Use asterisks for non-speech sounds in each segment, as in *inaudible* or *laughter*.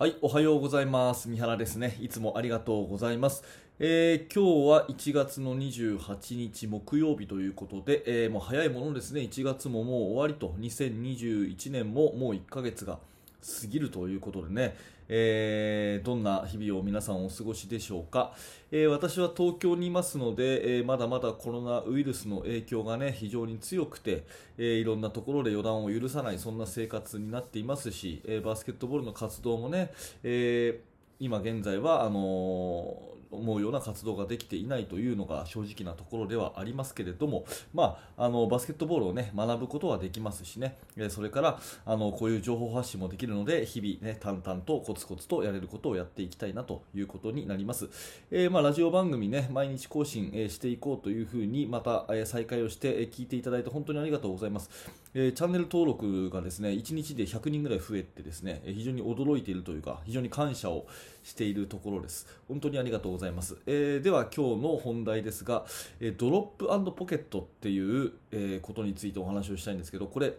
はい、おはようございます。三原ですね。いつもありがとうございます。えー今日は1月の28日木曜日ということで、えーもう早いものですね、1月ももう終わりと、2021年ももう1ヶ月が過ぎるということでね、えーどんな日々を皆さんお過ごしでしょうか、えー私は東京にいますので、えーまだまだコロナウイルスの影響がね非常に強くて、えーいろんなところで予断を許さないそんな生活になっていますし、えーバスケットボールの活動もね、えー今現在はあのー思うような活動ができていないというのが正直なところではありますけれども、まあ、あのバスケットボールを、ね、学ぶことはできますしね、えそれからあのこういう情報発信もできるので日々、ね、淡々とコツコツとやれることをやっていきたいなということになります、えーまあ、ラジオ番組、ね、毎日更新、えしていこうというふうにまた、え再開をして、え聞いていただいて本当にありがとうございます、えーチャンネル登録がですね1日で100人ぐらい増えてですねえ非常に驚いているというか非常に感謝をしているところです。本当にありがとうございます、えーでは今日の本題ですが、えードロップポケットっていう、えことについてお話をしたいんですけどこれ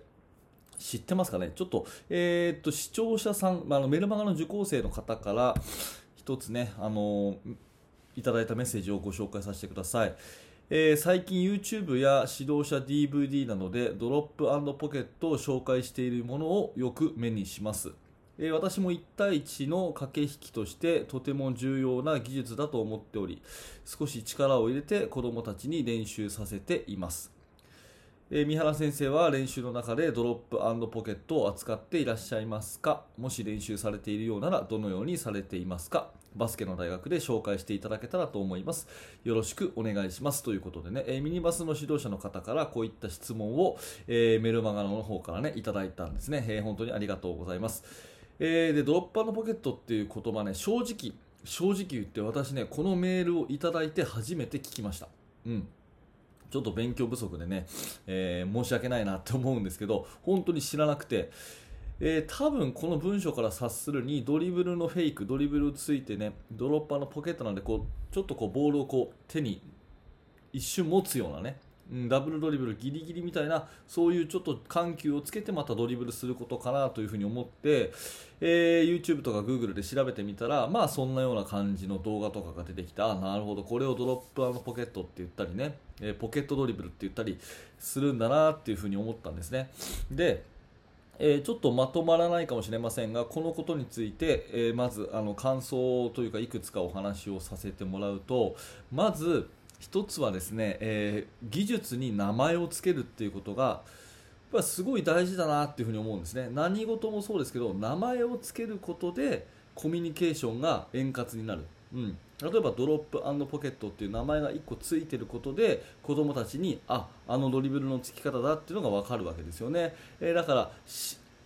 知ってますかね？ちょっと,、えっと視聴者さん、まあ、のメルマガの受講生の方から一つね、あのいただいたメッセージをご紹介させてください。えー最近 YouTube や指導者 DVD などでドロップポケットを紹介しているものをよく目にします。え私も1対1の駆け引きとしてとても重要な技術だと思っており少し力を入れて子どもたちに練習させています。え三原先生は練習の中でドロップポケットを扱っていらっしゃいますか？もし練習されているようならどのようにされていますか？バスケの大学で紹介していただけたらと思います。よろしくお願いします。ということでね、えーミニバスの指導者の方からこういった質問を、えーメルマガの方からねいただいたんですね、えー本当にありがとうございます、えーでドロップポケットっていう言葉ね正直正直言って私ねこのメールをいただいて初めて聞きました。うん。ちょっと勉強不足でね、えー申し訳ないなって思うんですけど、本当に知らなくて、えー多分この文章から察するにドリブルのフェイク、ドリブルついてね、ドロッパーのポケットなんでこう、ちょっとこうボールをこう手に一瞬持つようなね、うんダブルドリブルギリギリみたいなそういうちょっと緩急をつけてまたドリブルすることかなというふうに思って、えー YouTube とか Google で調べてみたらまあそんなような感じの動画とかが出てきたあなるほどこれをドロップポケットって言ったりね、えーポケットドリブルって言ったりするんだなっていうふうに思ったんですね。でえーちょっとまとまらないかもしれませんがこのことについて、えまずあの感想というかいくつかお話をさせてもらうとまず一つはですね、えー技術に名前を付けるっていうことがやっぱすごい大事だなっていうふに思うんですね。何事もそうですけど名前を付けることでコミュニケーションが円滑になる、うん、例えばドロップポケットっていう名前が1個ついてることで子供たちにああのドリブルの付き方だっていうのが分かるわけですよね、えーだから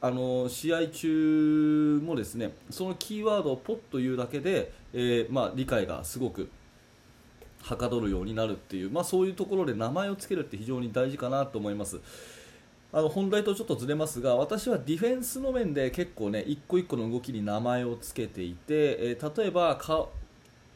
あの試合中もですねそのキーワードをポッと言うだけで、えーまあ、理解がすごくはかどるようになるっていう、まあ、そういうところで名前を付けるって非常に大事かなと思います。あの本題とちょっとずれますが私はディフェンスの面で結構ね一個一個の動きに名前を付けていて、えー例えばか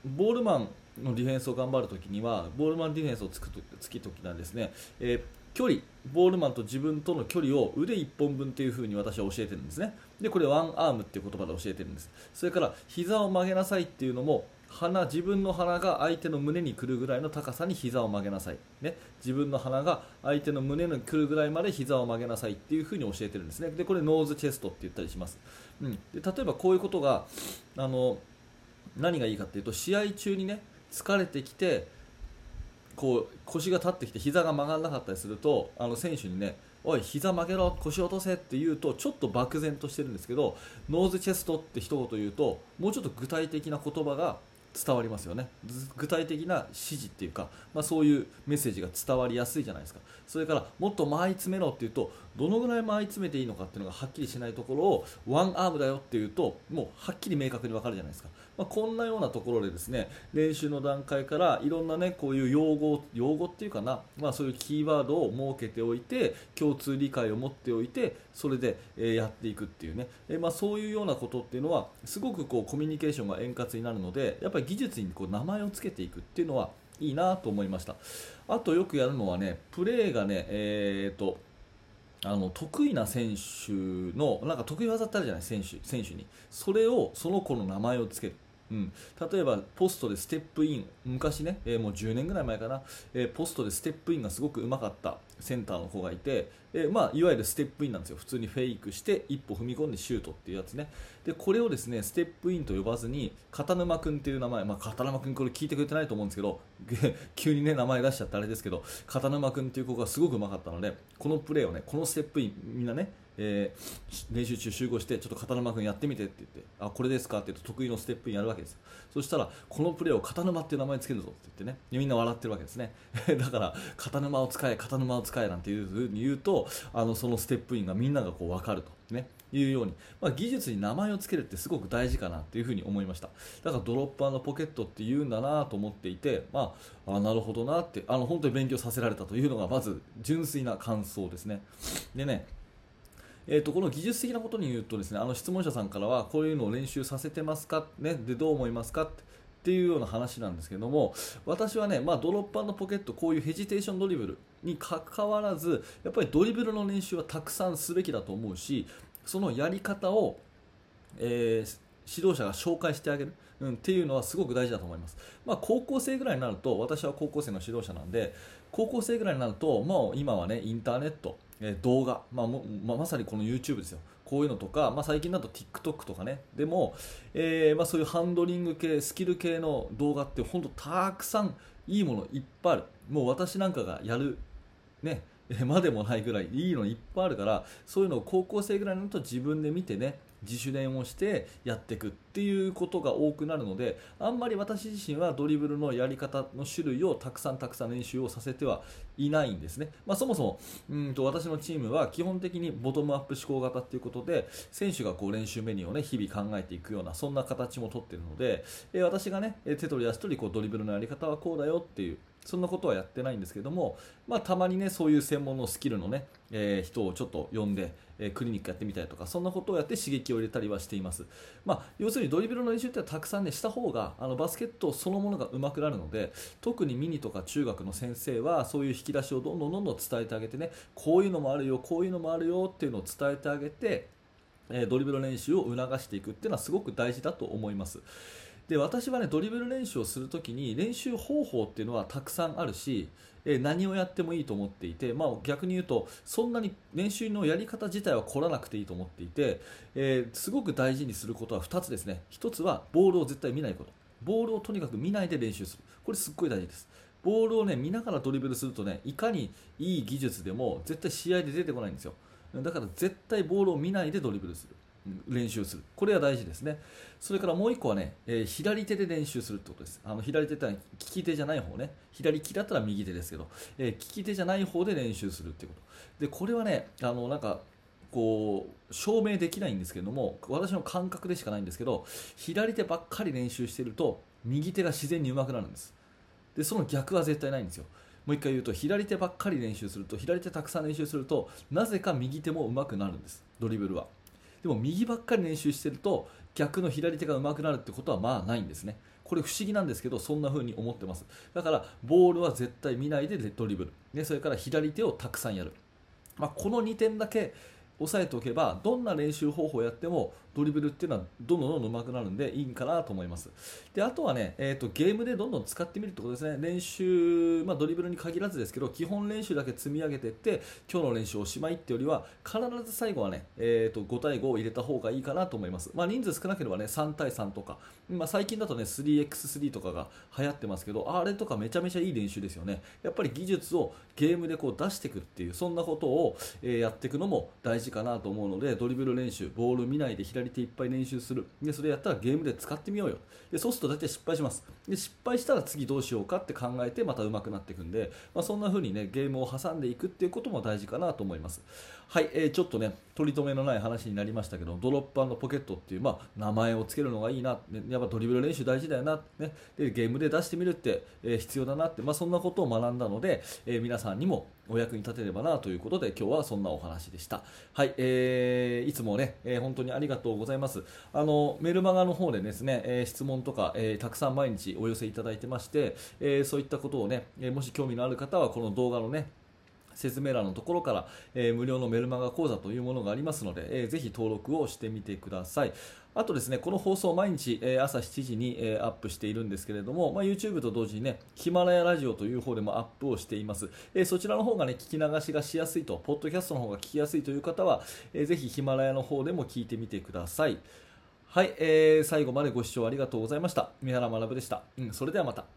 ボールマンのディフェンスを頑張るときにはボールマンディフェンスをつくとつきときなんですね、えー距離ボールマンと自分との距離を腕1本分というふうに私は教えてるんですね。でこれワンアームっていう言葉で教えてるんです。それから膝を曲げなさいっていうのも鼻自分の鼻が相手の胸に来るぐらいの高さに膝を曲げなさい、ね、自分の鼻が相手の胸に来るぐらいまで膝を曲げなさいっていうふうに教えてるんですね。でこれノーズチェストって言ったりします、うん、で例えばこういうことがあの何がいいかっていうと試合中にね疲れてきてこう腰が立ってきて膝が曲がらなかったりするとあの選手にねおい膝曲げろ腰落とせって言うとちょっと漠然としてるんですけどノーズチェストって一言言うともうちょっと具体的な言葉が伝わりますよね。具体的な指示っていうか、まあ、そういうメッセージが伝わりやすいじゃないですか。それからもっと間合い詰めろっていうとどのぐらい間合い詰めていいのかっていうのがはっきりしないところをワンアームだよっていうともうはっきり明確に分かるじゃないですか、まあ、こんなようなところでですね練習の段階からいろんなねこういう用語用語っていうかな、まあ、そういうキーワードを設けておいて共通理解を持っておいてそれで、やっていくっていうね、えまあ、そういうようなことっていうのはすごくこうコミュニケーションが円滑になるのでやっぱり技術にこう名前を付けていくっていうのはいいなと思いました。あとよくやるのはねプレーがねえーとあの得意な選手のなんか得意技ってあるじゃない？選手選手に。それをその子の名前をつける。うん、例えばポストでステップイン。昔ね、えー、もう10年ぐらい前かな、えー、ポストでステップインがすごくうまかった。センターの子がいて、えー、まあ、いわゆるステップインなんですよ。普通にフェイクして一歩踏み込んでシュートっていうやつね。でこれをですねステップインと呼ばずに片沼君っていう名前、まあ、片沼君これ聞いてくれてないと思うんですけど *laughs* 急にね名前出しちゃってあれですけど片沼君っていう子がすごくうまかったのでこのプレーをねこのステップインみんなねえー、練習中集合してちょっと片沼君やってみてって言ってあこれですかって言うと得意のステップインやるわけですよ。そしたらこのプレーを片沼っていう名前つけるぞって言ってね。みんな笑ってるわけですね。*laughs* だから片沼を使え片沼を使えなんていうふうに言うとあのそのステップインがみんながこう分かると。ね。いうように、まあ、技術に名前を付けるってすごく大事かなっていうふに思いました。だからドロッパーのポケットって言うんだなと思っていて、まあ、あなるほどなってあの本当に勉強させられたというのがまず純粋な感想ですね。でねえーと、この技術的なことに言うとですねあの質問者さんからはこういうのを練習させてますか、ね、でどう思いますか？っていうような話なんですけども私はね、まあ、ドロッパーのポケットこういうヘジテーションドリブルにかかわらずやっぱりドリブルの練習はたくさんすべきだと思うしそのやり方を、えー、指導者が紹介してあげる、うん、っていうのはすごく大事だと思います、まあ、高校生ぐらいになると私は高校生の指導者なんで高校生ぐらいになると、まあ、今はねインターネットえ動画、まあま、まさにこの YouTube ですよ。こういうのとか、まあ、最近だと TikTok とかね。でも、えー、まあ、そういうハンドリング系スキル系の動画って本当たくさんいいものいっぱいある。もう私なんかがやるねまでもないぐらいいいのいっぱいあるからそういうのを高校生ぐらいになると自分で見てね自主練をしてやっていくっていうことが多くなるのであんまり私自身はドリブルのやり方の種類をたくさんたくさん練習をさせてはいないんですね、まあ、そもそもうんと私のチームは基本的にボトムアップ思考型ということで選手がこう練習メニューを、ね、日々考えていくようなそんな形もとっているので、え私が、ね、手取り足取りこうドリブルのやり方はこうだよっていうそんなことはやってないんですけども、まあ、たまにねそういう専門のスキルのね、えー、人をちょっと呼んで、えー、クリニックやってみたりとかそんなことをやって刺激を入れたりはしています、まあ、要するにドリブルの練習ってたくさんねした方があのバスケットそのものが上手くなるので特にミニとか中学の先生はそういう引き出しをどんどんどんどん伝えてあげてねこういうのもあるよこういうのもあるよっていうのを伝えてあげてえドリブル練習を促していくっていうのはすごく大事だと思います。で私はねドリブル練習をするときに練習方法っていうのはたくさんあるし、え何をやってもいいと思っていて、まあ、逆に言うとそんなに練習のやり方自体は凝らなくていいと思っていて、えー、すごく大事にすることは2つですね。1つはボールを絶対見ないこと。ボールをとにかく見ないで練習する。これすっごい大事です。ボールをね見ながらドリブルするとねいかにいい技術でも絶対試合で出てこないんですよ。だから絶対ボールを見ないでドリブルする。練習する。これは大事ですね。それからもう1個はね、えー、左手で練習するってことです。あの左手ってのは利き手じゃない方ね。左利きだったら右手ですけど、えー、利き手じゃない方で練習するっていうこと。でこれはねあのなんかこう証明できないんですけども私の感覚でしかないんですけど左手ばっかり練習してると右手が自然に上手くなるんです。でその逆は絶対ないんですよ。もう一回言うと左手ばっかり練習すると左手たくさん練習するとなぜか右手も上手くなるんです。ドリブルは。でも右ばっかり練習してると逆の左手が上手くなるってことはまあないんですね。これ不思議なんですけどそんな風に思ってます。だからボールは絶対見ないでドリブル、ね、それから左手をたくさんやる、まあ、この2点だけ押さえておけばどんな練習方法をやってもドリブルっていうのはどんどんどんどん上手くなるんでいいんかなと思います。であとはね、えーと、ゲームでどんどん使ってみるってことですね。練習、まあ、ドリブルに限らずですけど基本練習だけ積み上げていって今日の練習おしまいってよりは必ず最後はね、えーと、5対5を入れた方がいいかなと思います、まあ、人数少なければね3対3とか、まあ、最近だとね 3x3 とかが流行ってますけどあれとかめちゃめちゃいい練習ですよね。やっぱり技術をゲームでこう出していくっていうそんなことを、え、やっていくのも大事かなと思うのでドリブル練習ボール見ないで左ていっぱい練習する。でそれやったらゲームで使ってみようよ。でそうすると大体失敗します。で失敗したら次どうしようかって考えてまた上手くなっていくんで、まあ、そんな風にねゲームを挟んでいくっていうことも大事かなと思います。はい、えー、ちょっとね取り留めのない話になりましたけどドロップポケットっていう、まあ、名前を付けるのがいいな、ね、やっぱドリブル練習大事だよな、ね、でゲームで出してみるって、えー、必要だなって、まあ、そんなことを学んだので、えー、皆さんにもお役に立てればなということで今日はそんなお話でした。はい、えー、いつもね、えー、本当にありがとうございます。あのメルマガの方でですね、えー、質問とか、えー、たくさん毎日お寄せいただいてまして、えー、そういったことをね、えー、もし興味のある方はこの動画のね説明欄のところから、えー無料のメルマガ講座というものがありますので、えーぜひ登録をしてみてください。あとですね、この放送毎日、えー朝7時に、えーアップしているんですけれども、まあ、YouTube と同時にね、ヒマラヤラジオという方でもアップをしています。えーそちらの方がね、聞き流しがしやすいと、ポッドキャストの方が聞きやすいという方は、えーぜひヒマラヤの方でも聞いてみてください。はい、えー最後までご視聴ありがとうございました。三原学でした。うん、それではまた。